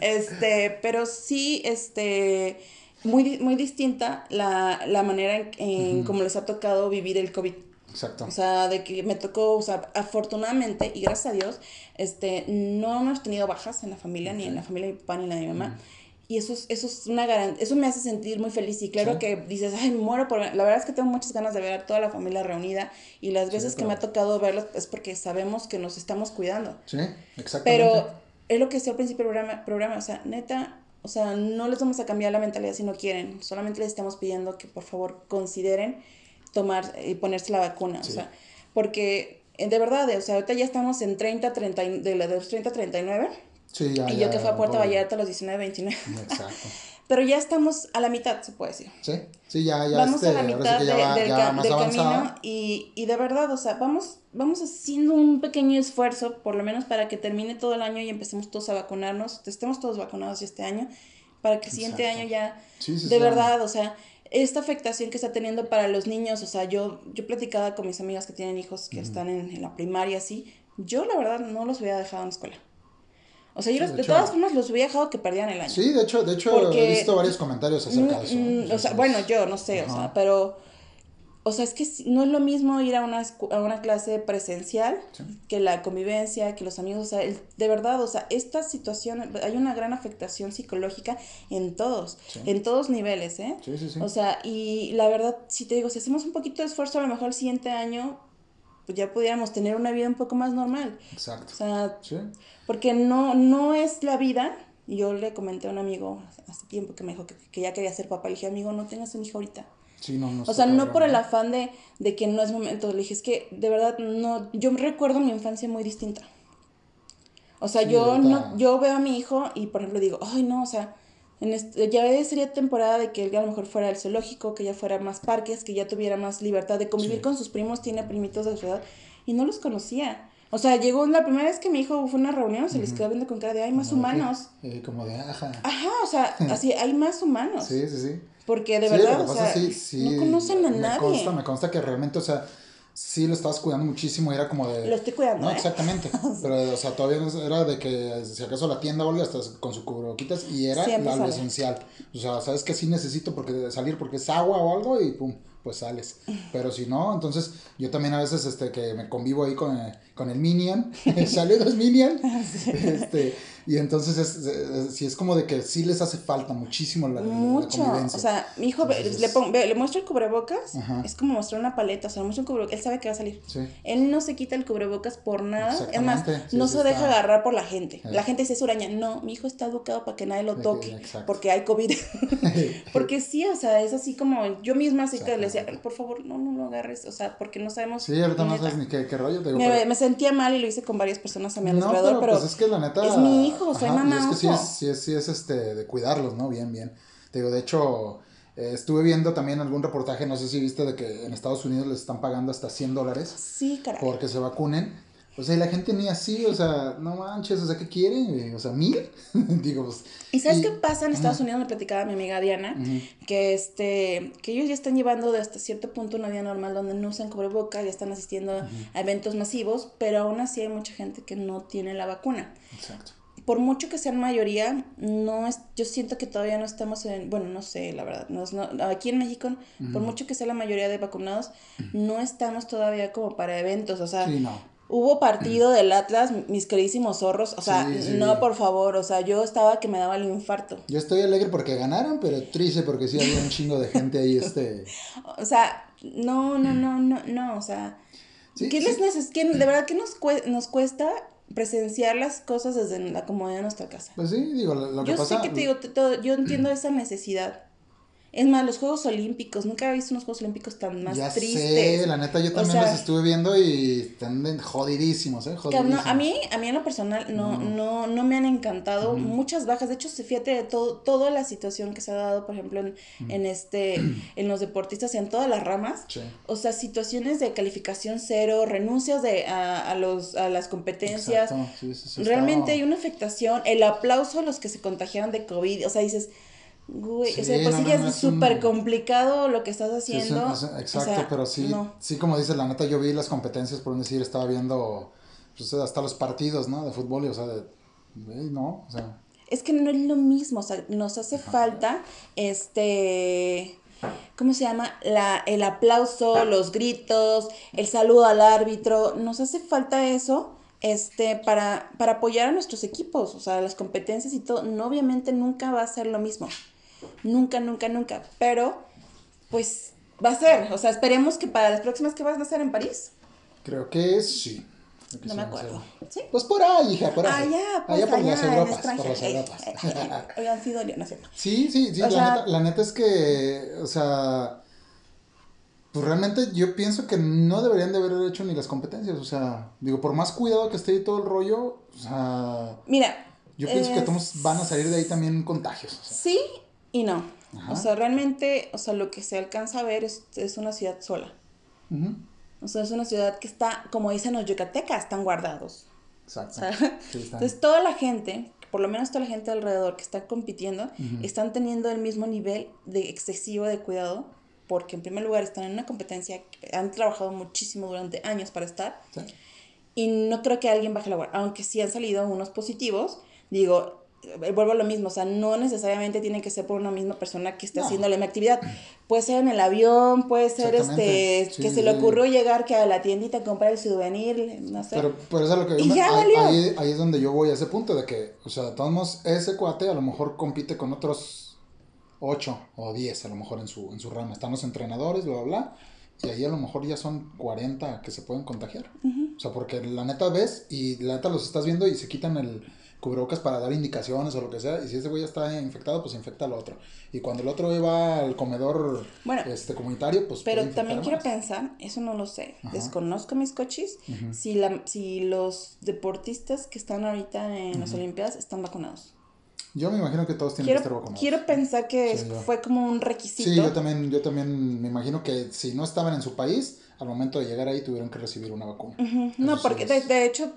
este, pero sí, este muy, muy distinta la, la manera en, en cómo les ha tocado vivir el COVID. Exacto. O sea, de que me tocó, o sea, afortunadamente y gracias a Dios, este, no hemos tenido bajas en la familia, ni en la familia de mi papá ni la de mi mamá. Y eso es, eso es una garantía, eso me hace sentir muy feliz. Y claro que dices, ay, muero por... La verdad es que tengo muchas ganas de ver a toda la familia reunida. Y las veces que me ha tocado verlos es porque sabemos que nos estamos cuidando. Sí, exactamente. Pero es lo que decía al principio del programa, programa, o sea, neta, o sea, no les vamos a cambiar la mentalidad si no quieren. Solamente les estamos pidiendo que por favor consideren tomar y ponerse la vacuna. O sea, porque eh, de verdad, o sea, ahorita ya estamos en 30, 30, de los 30, 39. Sí, ya, y yo que fui a Puerto Vallarta a los 19, 29. Exacto. Pero ya estamos a la mitad, se puede decir. Sí, sí, ya, ya. Vamos a la este, mitad del, camino y, y, de verdad, o sea, vamos, vamos haciendo un pequeño esfuerzo, por lo menos para que termine todo el año y empecemos todos a vacunarnos, estemos todos vacunados este año, para que el siguiente año ya, de verdad, o sea, esta afectación que está teniendo para los niños, o sea, yo, yo platicaba con mis amigas que tienen hijos que están en, la primaria, así, yo la verdad no los hubiera dejado en la escuela. O sea, yo de, todas formas los hubiera dejado que perdieran el año. Sí, de hecho, de hecho he visto varios comentarios acerca de eso. Mm, o sea, bueno, yo no sé, o sea, pero o sea, es que no es lo mismo ir a una, a una clase presencial que la convivencia, que los amigos, o sea, de verdad, o sea, esta situación, hay una gran afectación psicológica en todos, en todos niveles, ¿eh? Sí, sí, sí. O sea, y la verdad, si te digo, si hacemos un poquito de esfuerzo, a lo mejor el siguiente año, pues ya pudiéramos tener una vida un poco más normal. Exacto. O sea, porque no, no es la vida, yo le comenté a un amigo hace tiempo que me dijo que, que ya quería ser papá, le dije, amigo, no tengas un hijo ahorita o sea, no por el afán de, de, que no es momento. Le dije, es que de verdad no. Yo recuerdo mi infancia muy distinta. O sea, yo no, yo veo a mi hijo y por ejemplo digo, ay no, o sea, en este, ya sería temporada de que él a lo mejor fuera al zoológico, que ya fuera más parques, que ya tuviera más libertad de convivir con sus primos, tiene primitos de su edad, y no los conocía. O sea, llegó la primera vez que mi hijo fue a una reunión, se les quedó viendo con cara de, hay más humanos. Eh, como de, ajá. Ajá, o sea, así, hay más humanos. Sí, sí, sí. Porque de verdad, o sea, no conocen a me nadie. Consta, me consta que realmente, o sea, sí lo estabas cuidando muchísimo y era como de... Lo estoy cuidando, No, ¿eh? exactamente. Pero, o sea, todavía era de que si acaso la tienda o algo, estás con su cubreboquitas y era lo esencial. O sea, sabes que sí necesito porque salir porque es agua o algo y pum, pues sales. Pero si no, entonces yo también a veces este que me convivo ahí con, con el Minion, saludos Minion. Este, y entonces es, si es como de que sí les hace falta muchísimo la, Mucho. O sea, mi hijo le, le muestro el cubrebocas, es como mostrar una paleta, o sea, le muestro un cubrebocas, él sabe que va a salir. Él no se quita el cubrebocas por nada. Es más, no se deja agarrar por la gente. La gente dice, es uraña. No, mi hijo está educado para que nadie lo toque, porque hay COVID. porque sí, o sea, es así como yo misma así que le decía, por favor, no, no lo agarres, o sea, porque no sabemos. Sí, ahorita no sabes ni qué, qué rollo. me, me, sentía mal y lo hice con varias personas a mi alrededor, pero, pues es que la neta. Es mi hijo soy mamá. es que sí es, sí es, sí es este, de cuidarlos, ¿no? Bien, bien. Te digo, de hecho, eh, estuve viendo también algún reportaje, no sé si viste, de que en Estados Unidos les están pagando hasta 100 dólares. Sí, caray. Porque se vacunen. O sea, y la gente ni así, o sea, no manches, o sea, ¿qué quieren? O sea, mil. Digo, pues. ¿Y sabes qué pasa en Estados Unidos? Me platicaba mi amiga Diana, que este, que ellos ya están llevando de hasta cierto punto una vida normal donde no usan cubreboca, ya están asistiendo a eventos masivos, pero aún así hay mucha gente que no tiene la vacuna. Exacto por mucho que sean mayoría, no es, yo siento que todavía no estamos en, bueno, no sé, la verdad, no, aquí en México, por mucho que sea la mayoría de vacunados, no estamos todavía como para eventos, o sea, hubo partido del Atlas, mis queridísimos zorros, o sea, no, por favor, o sea, yo estaba que me daba el infarto. Yo estoy alegre porque ganaron, pero triste porque sí había un chingo de gente ahí, este... o sea, no, no, no, no, no, o sea... ¿Qué les neces ¿qué, de verdad que nos, nos cuesta presenciar las cosas desde la comodidad de nuestra casa. Pues sí, digo, lo, que yo pasa... Yo sé que te digo, yo entiendo esa necesidad. Es más, los Juegos Olímpicos, nunca he visto unos Juegos Olímpicos tan más ya tristes. Sé, la neta, yo también los estuve viendo y están jodidísimos, ¿eh? Jodidísimos. a, mí, a mí en lo personal no, no, no me han encantado muchas bajas. De hecho, fíjate de todo, toda la situación que se ha dado, por ejemplo, en, en este, en los deportistas, en todas las ramas. O sea, situaciones de calificación cero, renuncias de, a, a los, a las competencias. Realmente hay una afectación. El aplauso a los que se contagiaron de COVID. O sea, dices Güey, o sea, pues sí ya es súper complicado lo que estás haciendo. exacto, pero sí, sí, como dices, la neta, yo vi las competencias, por decir, estaba viendo pues, hasta los partidos, ¿no? De fútbol, y, o sea, de, no, o sea. Es que no es lo mismo, o sea, nos hace falta, este, ¿cómo se llama? La, el aplauso, los gritos, el saludo al árbitro, nos hace falta eso este, para, para apoyar a nuestros equipos, o sea, las competencias y todo, no, obviamente nunca va a ser lo mismo. Nunca, nunca, nunca. Pero, pues, va a ser. O sea, esperemos que para las próximas que vas a hacer en París. Creo que sí. no me acuerdo. ¿Sí? Pues por ahí, hija, por ahí. Allá, pues allá por las Europas. Por las Europas. Oigan, sí no sé. Sí, sí, sí. La neta, la neta es que, o sea, pues realmente yo pienso que no deberían de haber hecho ni las competencias. O sea, digo, por más cuidado que esté todo el rollo, o sea. Mira. Yo pienso que todos van a salir de ahí también contagios. Sí, y no. O sea, realmente, o sea, lo que se alcanza a ver es, es una ciudad sola. O sea, es una ciudad que está, como dicen los yucatecas, están guardados. Exacto. entonces, toda la gente, por lo menos toda la gente alrededor que está compitiendo, están teniendo el mismo nivel de excesivo de cuidado, porque en primer lugar están en una competencia, han trabajado muchísimo durante años para estar, y no creo que alguien baje la guardia, aunque sí han salido unos positivos, digo, vuelvo a lo mismo, o sea, no necesariamente tiene que ser por una misma persona que esté haciendo la misma actividad. Puede ser en el avión, puede ser este que se le ocurrió llegar que a la tiendita a comprar el souvenir, no sé. Pero, pero eso es lo que yo ahí, ahí, es donde yo voy a ese punto de que, o sea, todos ese cuate a lo mejor compite con otros 8 o 10 a lo mejor en su, en su rama. Están los entrenadores, bla, bla, bla. Y ahí a lo mejor ya son 40 que se pueden contagiar. O sea, porque la neta ves y la neta los estás viendo y se quitan el cubrebocas para dar indicaciones o lo que sea. Y si ese güey ya está infectado, pues infecta al otro. Y cuando el otro va al comedor este, comunitario, pues. Pero también quiero pensar, eso no lo sé. Desconozco mis coches. si, la, si los deportistas que están ahorita en las Olimpiadas están vacunados. Yo me imagino que todos tienen que estar vacunados. Quiero pensar que fue como un requisito. Sí, yo también, yo también me imagino que si no estaban en su país, al momento de llegar ahí tuvieron que recibir una vacuna. No, porque de, hecho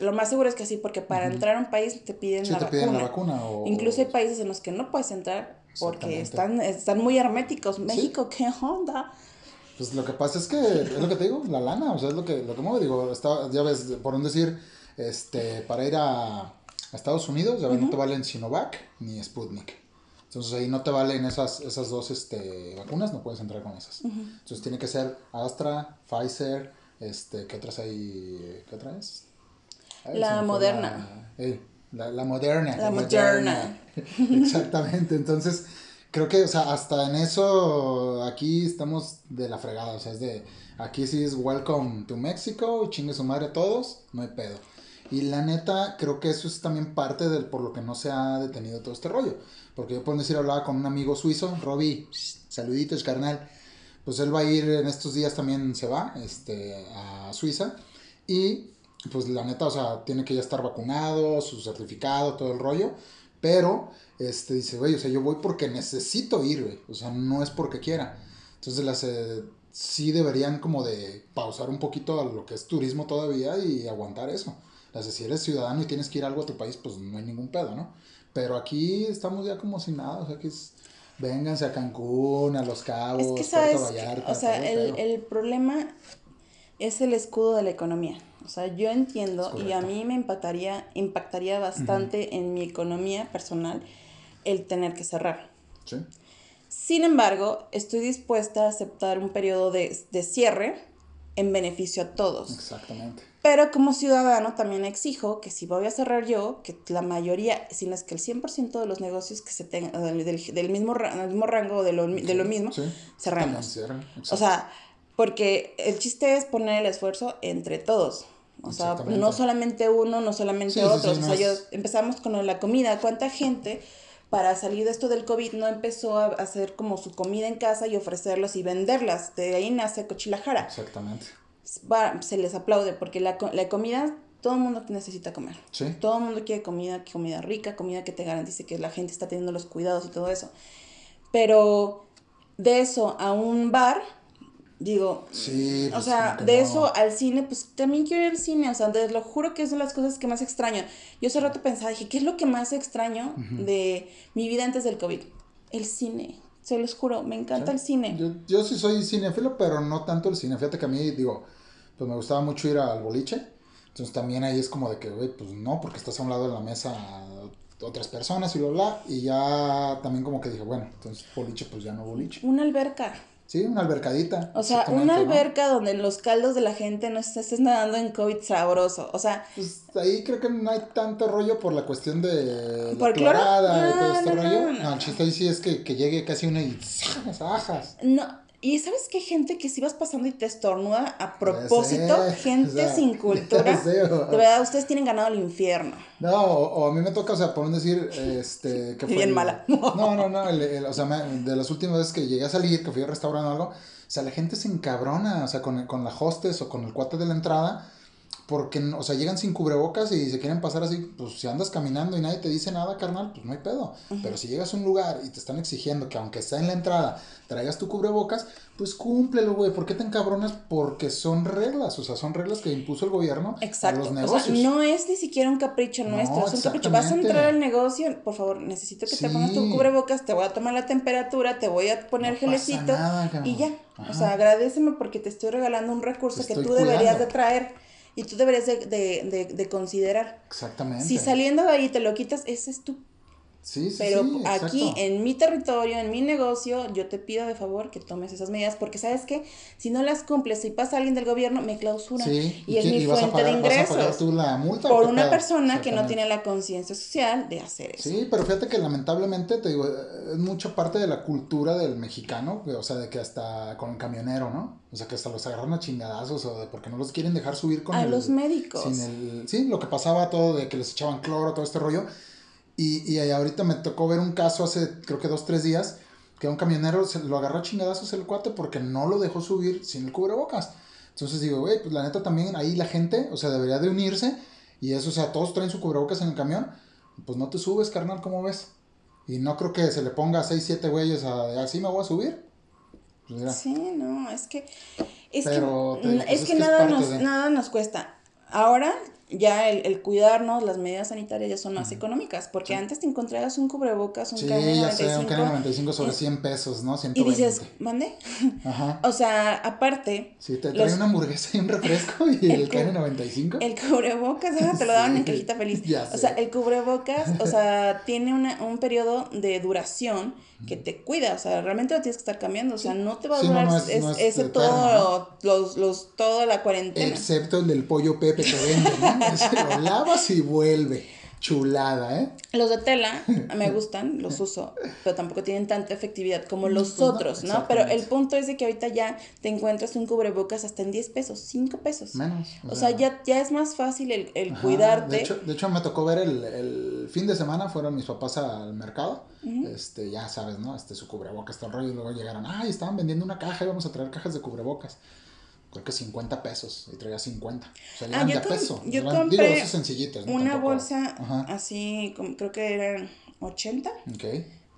lo más seguro es que sí, porque para entrar a un país te piden, la, vacuna. Incluso hay países en los que no puedes entrar porque están, están muy herméticos. México, ¿qué onda? Pues lo que pasa es que, es lo que te digo, la lana, o sea, es lo que, lo que mueve, digo, ya ves, por un decir, este, para ir a, Estados Unidos, ya ves, no te valen Sinovac ni Sputnik. Entonces ahí no te valen esas, esas dos este, vacunas, no puedes entrar con esas. Entonces tiene que ser Astra, Pfizer, este, ¿qué otras hay? ¿Qué otras? La moderna. La, la, moderna. La, moderna. Exactamente. Entonces, creo que, o sea, hasta en eso aquí estamos de la fregada. O sea, es de. Aquí sí es welcome to Mexico y chingue su madre a todos, no hay pedo. Y la neta, creo que eso es también parte del por lo que no se ha detenido todo este rollo. Porque yo puedo decir, hablaba con un amigo suizo, Robbie, saluditos, carnal. Pues él va a ir en estos días también, se va este, a Suiza. Y pues la neta, o sea, tiene que ya estar vacunado, su certificado, todo el rollo, pero, este, dice, güey, o sea, yo voy porque necesito ir, güey, o sea, no es porque quiera. Entonces, las, eh, sí deberían como de pausar un poquito a lo que es turismo todavía y aguantar eso. Las, si eres ciudadano y tienes que ir algo a tu país, pues no hay ningún pedo, ¿no? Pero aquí estamos ya como sin nada, o sea, que es... Vénganse a Cancún, a Los Cabos, es que sabes, o sea, el, el problema es el escudo de la economía. O sea, yo entiendo y a mí me impactaría, impactaría bastante en mi economía personal el tener que cerrar. Sí. Sin embargo, estoy dispuesta a aceptar un periodo de, de cierre en beneficio a todos. Exactamente. Pero como ciudadano también exijo que si voy a cerrar yo, que la mayoría, si no es que el 100% de los negocios que se tengan del, del, mismo, del mismo rango de lo, de lo mismo, cerramos. O sea, porque el chiste es poner el esfuerzo entre todos. O sea, no solamente uno, no solamente otros. o sea, yo, empezamos con la comida. ¿Cuánta gente para salir de esto del COVID no empezó a hacer como su comida en casa y ofrecerlos y venderlas. De ahí nace Cochilajara. Exactamente. Va, se les aplaude porque la, la comida, todo el mundo necesita comer. Sí. Todo el mundo quiere comida, comida rica, comida que te garantice que la gente está teniendo los cuidados y todo eso. Pero de eso a un bar, digo, Sí, o pues, sea, de no. eso al cine, pues también quiero ir al cine, o sea, te lo juro que es de las cosas que más extraño. Yo hace rato pensaba, dije, ¿qué es lo que más extraño de mi vida antes del COVID? El cine, se los juro, me encanta el cine. Yo, yo sí soy cinéfilo, pero no tanto el cine. Fíjate que a mí, digo, pues me gustaba mucho ir al boliche. Entonces también ahí es como de que, güey, pues no, porque estás a un lado de la mesa otras personas y bla, bla. Y ya también como que dije, bueno, entonces boliche, pues ya no boliche. Una alberca. Sí, una albercadita. O sea, una ¿no? alberca donde los caldos de la gente no estés nadando en COVID sabroso. O sea, Pues ahí creo que no hay tanto rollo por la cuestión de ¿Por la cloro? clorada y No, todo este no, rollo. no, No, no. el chiste ahí sí es que, que llegue casi una y ajas. no. Y sabes qué gente que si vas pasando y te estornuda a propósito, sé, gente o sea, sin cultura. ya sé, o- de verdad, ustedes tienen ganado el infierno. No, o, o a mí me toca, o sea, por un decir, este, que fue... Bien el- mala. No, no, no, el- el- o sea, me- de las últimas veces que llegué a salir, que fui a restaurante o algo, o sea, la gente se encabrona, o sea, con, con la hostess o con el cuate de la entrada, porque, o sea, llegan sin cubrebocas y se quieren pasar así, pues si andas caminando y nadie te dice nada, carnal, pues no hay pedo. Pero si llegas a un lugar y te están exigiendo que aunque sea en la entrada, traigas tu cubrebocas, pues cúmplelo, güey. ¿Por qué te encabronas? Porque son reglas, o sea, son reglas que impuso el gobierno Exacto. a los O negocios. sea, no es ni siquiera un capricho No, nuestro, es un capricho. Vas a entrar al negocio, por favor, necesito que te pongas tu cubrebocas, te voy a tomar la temperatura, te voy a poner No gelecito nada, y ya. Ajá. O sea, agradeceme porque te estoy regalando un recurso Te que tú deberías de traer y tú deberías de, de, de, de considerar. Exactamente. Si saliendo de ahí te lo quitas, ese es tu Sí, sí, Pero sí, aquí exacto. en mi territorio, en mi negocio, yo te pido de favor que tomes esas medidas porque sabes que si no las cumples, si pasa alguien del gobierno, me clausuran. Sí, y es que- mi fuente de pagar- vas a pagar ingresos. tú la multa, Por ¿qué una persona que no tiene la conciencia social de hacer eso. Sí, pero fíjate que lamentablemente, te digo, es mucha parte de la cultura del mexicano, o sea, de que hasta con el camionero, ¿no? O sea, que hasta los agarran a chingadazos o de porque no los quieren dejar subir con A el... los médicos. Sin el, sí, lo que pasaba todo de que les echaban cloro, todo este rollo. Y, y ahorita me tocó ver un caso hace, creo que dos, tres días, que a un camionero se lo agarró a chingadazos el cuate porque no lo dejó subir sin el cubrebocas. Entonces digo, güey, pues la neta también ahí la gente, o sea, debería de unirse. Y eso, o sea, todos traen su cubrebocas en el camión. Pues no te subes, carnal, ¿cómo ves? Y no creo que se le ponga a 6, 7 güeyes a, así me voy a subir. Pues Sí, no, es que es Pero, que, te pues es es que que nada nos de- nada nos cuesta. Ahora ya el, el cuidarnos, las medidas sanitarias ya son más económicas, porque antes te encontrabas un cubrebocas, un sí, KN95 ya sé, un K95 sobre es- 100 pesos, ¿no? y 120. dices, "¿Mande?" Ajá. O sea, aparte Sí, te Los- trae una hamburguesa y un refresco y el, El cu- KN95. El cubrebocas, ah, te lo daban en Sí, cajita feliz. ya O sea, sé. el cubrebocas, o sea, tiene una, un periodo de duración que te cuida, o sea, realmente lo tienes que estar cambiando, o sea, no te va a Sí, no, durar no es- es- no es ese todo, los, los, toda la cuarentena. Excepto el del pollo Pepe que vende, ¿no? Lo lavas y vuelve. Chulada, ¿eh? Los de tela me gustan, los uso, pero tampoco tienen tanta efectividad como los Pues no, otros, ¿no? Pero el punto es de que ahorita ya te encuentras un cubrebocas hasta en 10 pesos, 5 pesos. Menos. O sea, ya, ya es más fácil el, el cuidarte. De hecho, de hecho, me tocó ver el, el fin de semana, fueron mis papás al mercado. Este, ya sabes, ¿no? Este, su cubrebocas, todo el rollo. Y luego llegaron, ay, estaban vendiendo una caja y vamos a traer cajas de cubrebocas. Creo que 50 pesos. Y traía 50. O sea, Ah, eran yo de peso. yo Eran- digo, compré esos sencillitos, ¿no? Una Tampoco- bolsa Ajá. así, como, creo que eran 80 Ok.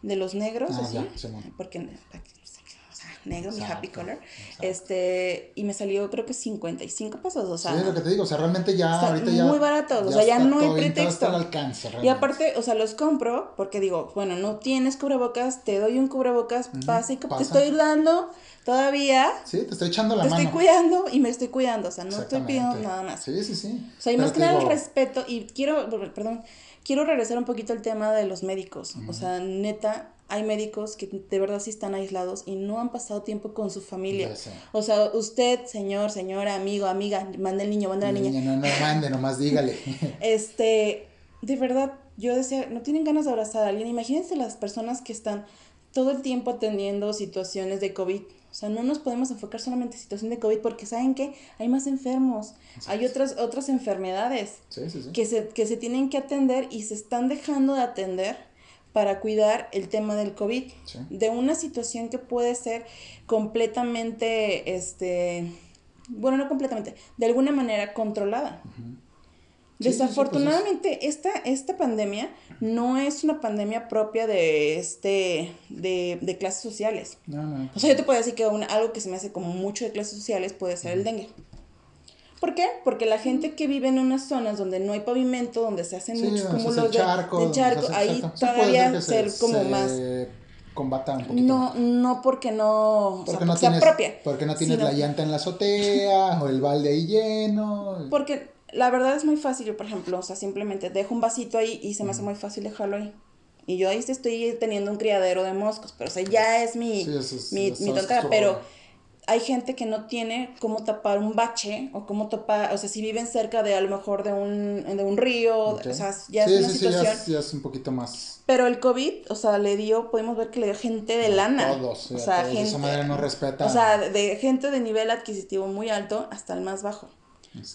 de los negros, Ah, así. ya, Simón. porque, o sea, negro, mi Exacto, happy color. exacto. Este, y me salió creo que 55 pesos, o sea. sí, es lo que te digo. O sea, realmente ya Están ahorita ya. muy baratos, o sea, ya está no hay pretexto. está al alcance, Y aparte, o sea, los compro porque digo, bueno, no tienes cubrebocas, te doy un cubrebocas, pasa y que pasa. te estoy dando todavía, Sí, te estoy echando la te mano. estoy cuidando y me estoy cuidando, o sea, no estoy pidiendo nada más. Sí, sí, sí. O sea, y más que te nada el respeto, y quiero, perdón, quiero regresar un poquito al tema de los médicos. O sea, neta, hay médicos que de verdad sí están aislados y no han pasado tiempo con su familia. O sea, usted, señor, señora, amigo, amiga, manda el niño, manda la niña. Niña, no, no mande, nomás dígale. Este, de verdad, yo decía, no tienen ganas de abrazar a alguien. Imagínense las personas que están todo el tiempo atendiendo situaciones de COVID. O sea, no nos podemos enfocar solamente en situación de COVID porque saben que hay más enfermos, hay otras, otras enfermedades Sí, sí, sí. que se, que se tienen que atender y se están dejando de atender para cuidar el tema del COVID, de una situación que puede ser completamente, este, bueno, no completamente, de alguna manera controlada. Pues Desafortunadamente, esta, esta pandemia no es una pandemia propia de, este, de, de clases sociales. O sea, yo te puedo decir que algo que se me hace como mucho de clases sociales puede ser el dengue. ¿Por qué? Porque la gente que vive en unas zonas donde no hay pavimento, donde se hacen muchos cúmulos de charco, ahí todavía ser como más un poquito. No, no porque no, porque no tienes, propia. Porque no tienes la llanta en la azotea o el balde ahí lleno. Porque la verdad es muy fácil, yo por ejemplo, o sea, simplemente dejo un vasito ahí y se me hace muy fácil dejarlo ahí. Y yo ahí estoy teniendo un criadero de moscos, pero o sea, ya es mi, mi, mi tontera, pero hay gente que no tiene cómo tapar un bache o cómo tapar, o sea, si viven cerca de a lo mejor de un, de un río, o sea, ya es una situación. Sí, ya, es, un poquito más. Pero el COVID, o sea, le dio, podemos ver que le dio gente de lana. Todos, o sea, gente. Esa madre no respeta. O sea, de gente de nivel adquisitivo muy alto hasta el más bajo.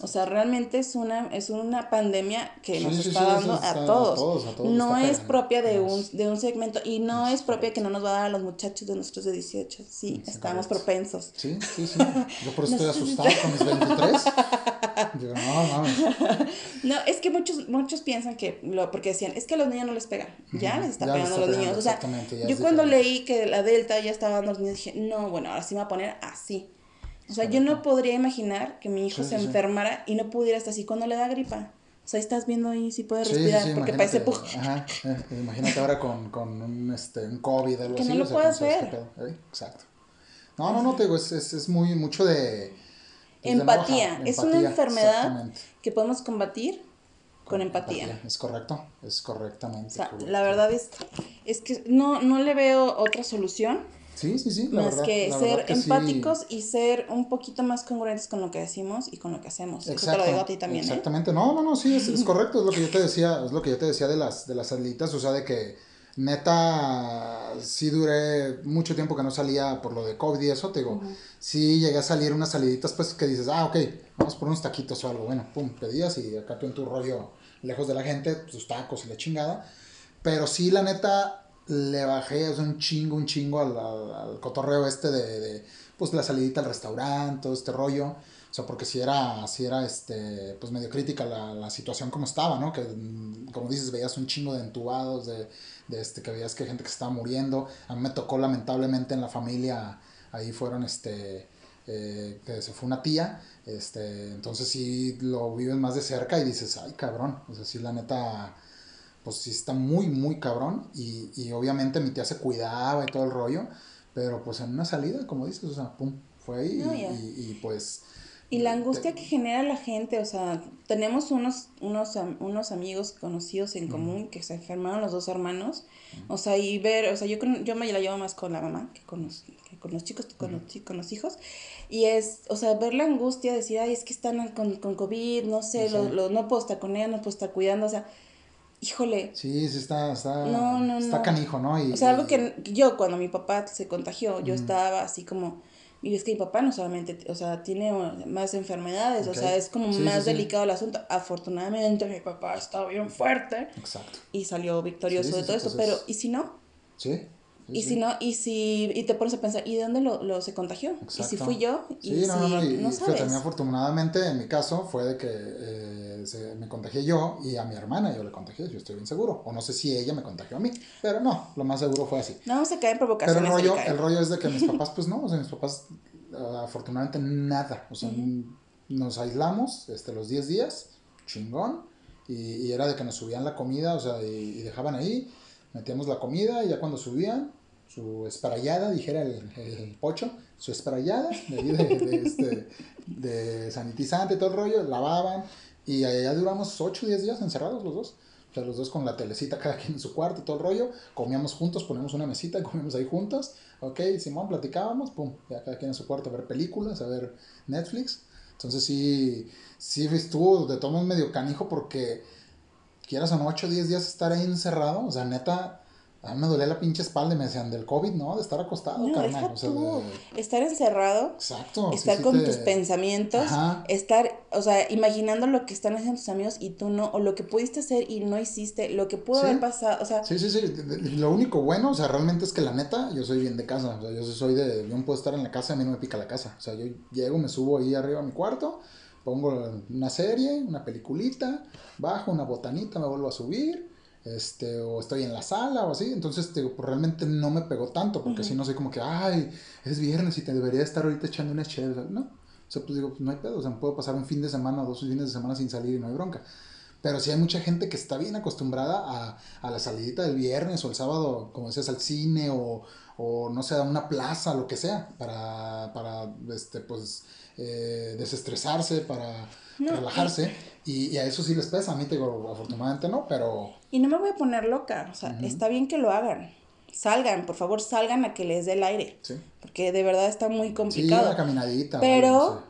O sea, realmente es una, es una pandemia que nos está dando a, todos. No es propia de un, de un segmento y no es, propia que no nos va a dar a los muchachos de nosotros de 18. Sí, estamos propensos. Sí, sí, sí. Yo por eso estoy asustado con mis 23. Digo, no, mames. No, es que muchos, muchos piensan que, lo, porque decían, es que a los niños no les pega. Ya les está pegando a los niños. O sea, yo cuando leí que la Delta ya estaba dando a los niños, dije, no, bueno, ahora sí me voy a poner así. O sea, yo no podría imaginar que mi hijo se enfermara y no pudiera estar así cuando le da gripa. O sea, estás viendo ahí si puede respirar, porque parece pug. Ajá, eh, imagínate ahora con, con un, este, un COVID o algo que así. Que no lo puedas ver. ¿eh? Exacto. No, no, no, te digo, es, es, es muy, mucho de... Pues, empatía. es una enfermedad que podemos combatir con empatía. Es correcto, es correctamente. O sea, la verdad es, es que no, no le veo otra solución Sí, sí, sí. más que ser empáticos y ser un poquito más congruentes con lo que decimos y con lo que hacemos. Eso te lo digo a ti también. ¿eh? Exactamente. No, no, no, sí, es, correcto. Es lo que yo te decía, es lo que yo te decía de las, de las salitas, o sea, de que neta, sí duré mucho tiempo que no salía por lo de COVID y eso, te digo, sí llegué a salir unas saliditas, pues que dices, ah, ok, vamos por unos taquitos o algo, bueno, pum, pedías y acá tú en tu rollo, lejos de la gente, tus tacos y la chingada, pero sí, la neta, le bajé es un chingo, un chingo al, al, cotorreo este de, de, pues la salidita al restaurante, todo este rollo. O sea, porque si era, si era este, pues medio crítica la, la situación como estaba, ¿no? Que, mm, como dices, veías un chingo de entubados, de, de este, que veías que gente que estaba muriendo. A mí me tocó lamentablemente en la familia, ahí fueron, este, eh, que se fue una tía, este, entonces sí lo vives más de cerca y dices, ay, cabrón, o sea, sí, la neta, pues sí está muy, muy cabrón. Y, y obviamente mi tía se cuidaba y todo el rollo. Pero pues en una salida, como dices, o sea, pum, fue ahí y, y, pues... Y la angustia que genera la gente, o sea, tenemos unos, unos, unos amigos conocidos en común que se enfermaron los dos hermanos, o sea, y ver, o sea, yo, yo me la llevo más con la mamá que con los, que con los chicos, con, los, con los hijos, y es, o sea, ver la angustia, decir, ay, es que están con, con COVID, no sé, lo, lo, no puedo estar con ella, no puedo estar cuidando, o sea, híjole. Sí, sí, está, está, está canijo, ¿no? Y, o sea, algo que yo cuando mi papá se contagió, yo estaba así como, y es que mi papá no solamente, o sea, tiene más enfermedades, o sea, es como más delicado el asunto. Afortunadamente mi papá estaba bien fuerte. Exacto. Y salió victorioso de todo esto, pero ¿y si no? Sí y si no, y si, y te pones a pensar, ¿y de dónde lo, lo se contagió? ¿Y si fui yo? ¿Y sí, no, no, no, y, no sabes. también afortunadamente en mi caso fue de que eh, se, me contagié yo y a mi hermana yo le contagié, yo estoy bien seguro. O no sé si ella me contagió a mí, pero no, lo más seguro fue así. No, se cae en provocaciones. Pero el rollo, el rollo es de que mis papás, pues no, o sea, mis papás afortunadamente nada, o sea, nos aislamos este, los 10 días, chingón, y, y, era de que nos subían la comida, o sea, y, y dejaban ahí metíamos la comida y ya cuando subían, su esparallada, dijera el, el pocho, su esparallada de, de, este, de sanitizante, todo el rollo, lavaban y allá duramos 8 o 10 días encerrados los dos. O sea, los dos con la telecita, cada quien en su cuarto, todo el rollo. Comíamos juntos, poníamos una mesita y comíamos ahí juntos. Ok, Simón, platicábamos, pum, ya cada quien en su cuarto a ver películas, a ver Netflix. Entonces sí, sí estuvo de todo medio canijo porque quieras o no, 8 o 10 días estar ahí encerrado, o sea, neta, A mí me dolía la pinche espalda y me decían del COVID, ¿no? De estar acostado, No, carnal. o sea, de- Estar encerrado, Exacto. estar sí con te- tus pensamientos, Ajá. estar, o sea, imaginando lo que están haciendo tus amigos y tú no, o lo que pudiste hacer y no hiciste, lo que pudo Sí. haber pasado, o sea, Sí, sí, sí. Lo único bueno, o sea, realmente es que la neta, yo soy bien de casa. O sea, yo soy de. Yo no puedo estar en la casa, a mí no me pica la casa. O sea, yo llego, me subo ahí arriba a mi cuarto, pongo una serie, una peliculita, bajo una botanita, me vuelvo a subir. Este, o estoy en la sala o así, entonces te digo, pues, realmente no me pegó tanto, porque si no soy como que, ay, es viernes y te debería estar ahorita echando una chévere, ¿no? O sea, pues digo, pues no hay pedo, o sea, puedo pasar un fin de semana o dos fines de semana sin salir y no hay bronca. Pero sí hay mucha gente que está bien acostumbrada a, a la salidita del viernes o el sábado, como decías, al cine o, o no sé, a una plaza, lo que sea, para, para este, pues, eh, desestresarse, para No, relajarse. Y, y a eso sí les pesa. A mí, te digo, afortunadamente no, pero y no me voy a poner loca, o sea, está bien que lo hagan. Salgan, por favor, salgan a que les dé el aire, sí. porque de verdad está muy Sí, complicado. una caminadita. o Pero-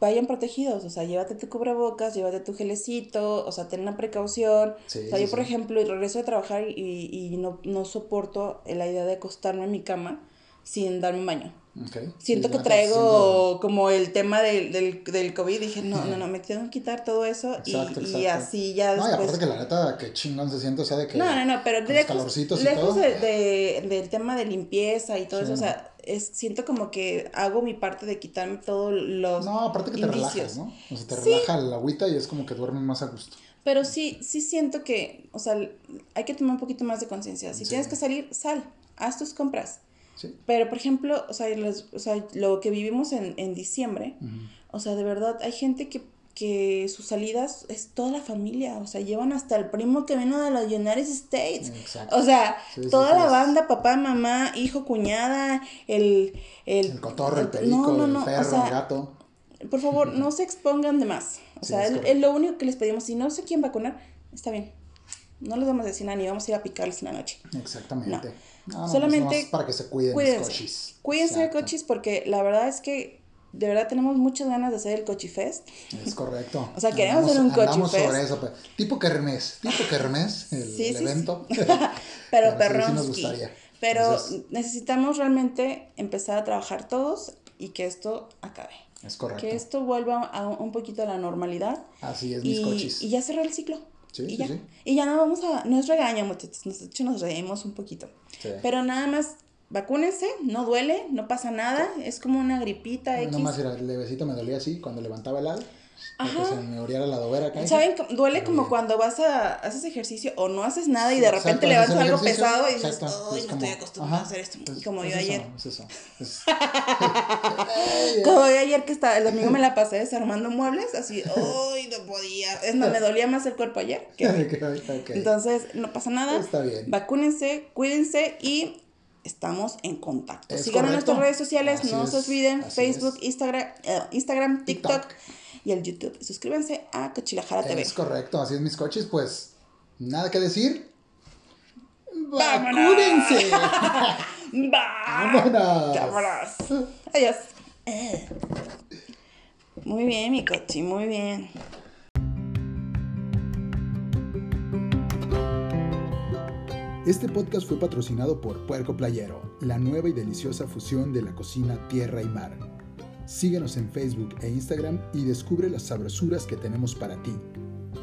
vayan protegidos, o sea, llévate tu cubrebocas, llévate tu gelecito, o sea, ten una precaución. Sí, o sea, yo, por ejemplo, regreso de trabajar y, y no, no soporto la idea de acostarme en mi cama sin darme un baño. Siento Sí, que traigo como el tema del, del, del COVID. Dije, no, no, no, me tengo que quitar todo eso y, Exacto, y así ya No, y después. aparte que la neta, que chingón se siente, o sea, de que. No, no, no, pero lejos, calorcitos y lejos todo. de, de- del tema de limpieza y todo Sí. eso, o sea, es, siento como que hago mi parte de quitarme todos los No, aparte que te indicios. relajas, ¿no? O sea, te Sí. relaja la agüita y es como que duermes más a gusto. Pero sí, sí siento que, o sea, hay que tomar un poquito más de conciencia. Si tienes que salir, sal, haz tus compras. Sí. Pero, por ejemplo, o sea, los- o sea, lo que vivimos en, en diciembre, o sea, de verdad, hay gente que, que sus salidas es toda la familia, o sea, llevan hasta el primo que vino de los United States. Exacto. O sea, Sí, toda sí, la banda, papá, mamá, hijo, cuñada, el... El, El cotorro, el perico, no, no, el no, o perro, sea, el gato. por favor, no se expongan de más. O sea, es lo único que les pedimos. Si no se quieren vacunar, está bien. No les vamos a decir nada, ni vamos a ir a picarles en la noche. Exactamente. No, no, Solamente pues nomás para que se cuiden Cuídense. los cochis. Cuídense de cochis porque la verdad es que de verdad tenemos muchas ganas de hacer el cochifest. Es correcto. O sea, queremos hacer un cochifest. sobre eso. pe- Tipo kermés. Tipo kermés, el, Sí, el sí, sí. evento. Pero sí, sí nos perronski. gustaría. Pero Entonces- necesitamos realmente empezar a trabajar todos y que esto acabe. Es correcto. Que esto vuelva a un poquito a la normalidad. Así es, mis y, cochis. y ya cerrar el ciclo. Sí, y sí, ya. sí. Y ya no vamos a. No es regaño, muchachos. Nos, de hecho, nos reímos un poquito. Pero nada más, vacúnense, no duele, no pasa nada. Es como una gripita Nada X. más era el levecito me dolía así cuando levantaba el ala. Ajá. se me la dobera acá. ¿Saben? Duele como Bien. cuando vas a. haces ejercicio o no haces nada y de repente haces levantas el algo pesado y dices, ¡ay, no estoy acostumbrada ajá, a hacer esto! es- como yo ayer. Como yo ayer que estaba, el domingo me la pasé desarmando muebles, así, ¡ay, no podía! Es más, me dolía más el cuerpo ayer. Entonces, no pasa nada. Está bien. Vacúnense, cuídense y estamos en contacto. Sigan en nuestras redes sociales, no se olviden, Facebook. Instagram, eh, Instagram, TikTok. Y el YouTube. Suscríbanse a Cochilajara TV. Es correcto, así es mis coches, pues nada que decir. ¡Vámonos! ¡Vacúnense! ¡Va! ¡Vámonos! ¡Vámonos! Adiós. Eh. Muy bien, mi cochi, muy bien. Este podcast fue patrocinado por Puerco Playero, la nueva y deliciosa fusión de la cocina tierra y mar. Síguenos en Facebook e Instagram y descubre las sabrosuras que tenemos para ti.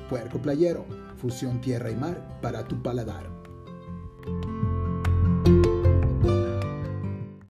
Puerco Playero, fusión tierra y mar para tu paladar.